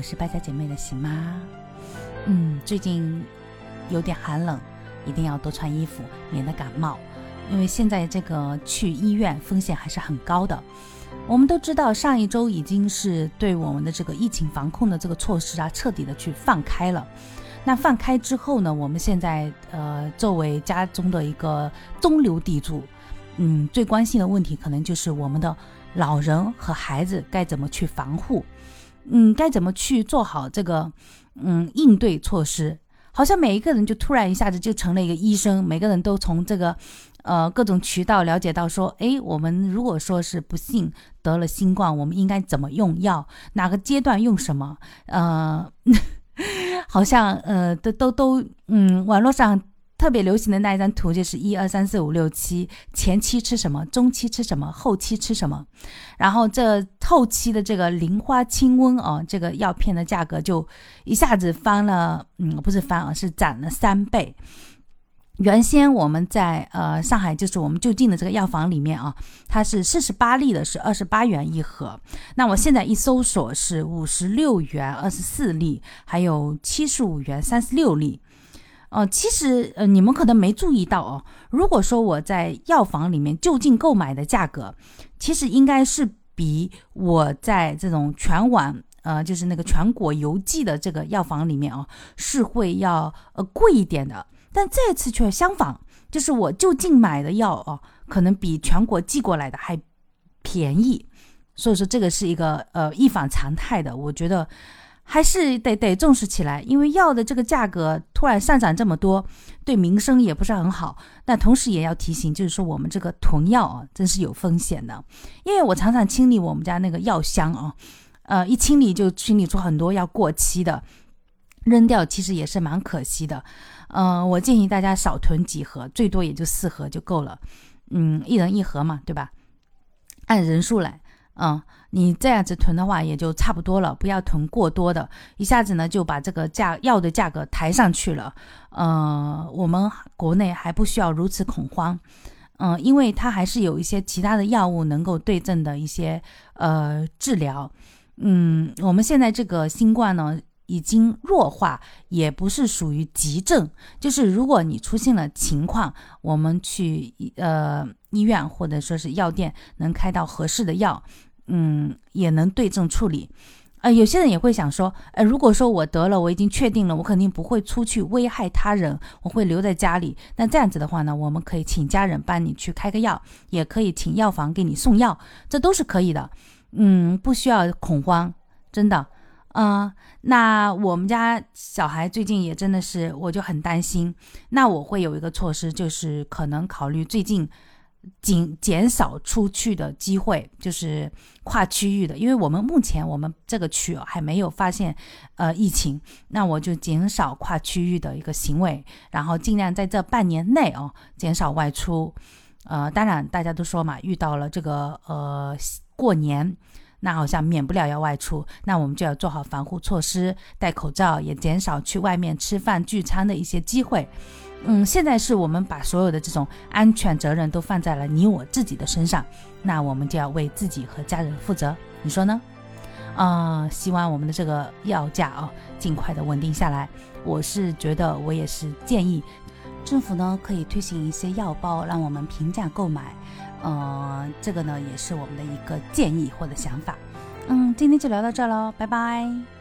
我是败家姐妹的喜妈。嗯，最近有点寒冷，一定要多穿衣服，免得感冒。因为现在这个去医院风险还是很高的。我们都知道，上一周已经是对我们的这个疫情防控的这个措施啊，彻底的去放开了。那放开之后呢，我们现在呃，作为家中的一个中流砥柱，嗯，最关心的问题可能就是我们的老人和孩子该怎么去防护，嗯，该怎么去做好这个嗯应对措施。好像每一个人就突然一下子就成了一个医生，每个人都从这个。呃，各种渠道了解到说，哎，我们如果说是不幸得了新冠，我们应该怎么用药？哪个阶段用什么？呃，好像呃，都都都，嗯，网络上特别流行的那一张图就是一二三四五六七，前期吃什么，中期吃什么，后期吃什么？然后这后期的这个零花清瘟哦，这个药片的价格就一下子翻了，嗯，不是翻啊，是涨了三倍。原先我们在呃上海，就是我们就近的这个药房里面啊，它是四十八粒的，是二十八元一盒。那我现在一搜索是五十六元二十四粒，还有七十五元三十六粒。哦，其实呃你们可能没注意到哦，如果说我在药房里面就近购买的价格，其实应该是比我在这种全网呃就是那个全国邮寄的这个药房里面啊，是会要呃贵一点的。但这次却相反，就是我就近买的药哦，可能比全国寄过来的还便宜，所以说这个是一个呃一反常态的，我觉得还是得得重视起来，因为药的这个价格突然上涨这么多，对民生也不是很好。但同时也要提醒，就是说我们这个囤药啊，真是有风险的，因为我常常清理我们家那个药箱啊，呃，一清理就清理出很多要过期的，扔掉其实也是蛮可惜的。嗯，我建议大家少囤几盒，最多也就四盒就够了。嗯，一人一盒嘛，对吧？按人数来，嗯，你这样子囤的话也就差不多了，不要囤过多的，一下子呢就把这个价药的价格抬上去了。呃，我们国内还不需要如此恐慌，嗯，因为它还是有一些其他的药物能够对症的一些呃治疗。嗯，我们现在这个新冠呢。已经弱化，也不是属于急症。就是如果你出现了情况，我们去呃医院或者说是药店能开到合适的药，嗯，也能对症处理。呃，有些人也会想说，呃，如果说我得了，我已经确定了，我肯定不会出去危害他人，我会留在家里。那这样子的话呢，我们可以请家人帮你去开个药，也可以请药房给你送药，这都是可以的。嗯，不需要恐慌，真的。嗯，那我们家小孩最近也真的是，我就很担心。那我会有一个措施，就是可能考虑最近减减少出去的机会，就是跨区域的，因为我们目前我们这个区还没有发现呃疫情，那我就减少跨区域的一个行为，然后尽量在这半年内哦减少外出。呃，当然大家都说嘛，遇到了这个呃过年。那好像免不了要外出，那我们就要做好防护措施，戴口罩，也减少去外面吃饭聚餐的一些机会。嗯，现在是我们把所有的这种安全责任都放在了你我自己的身上，那我们就要为自己和家人负责，你说呢？啊，希望我们的这个药价啊尽快的稳定下来。我是觉得，我也是建议政府呢可以推行一些药包，让我们平价购买。呃，这个呢也是我们的一个建议或者想法。嗯，今天就聊到这儿喽，拜拜。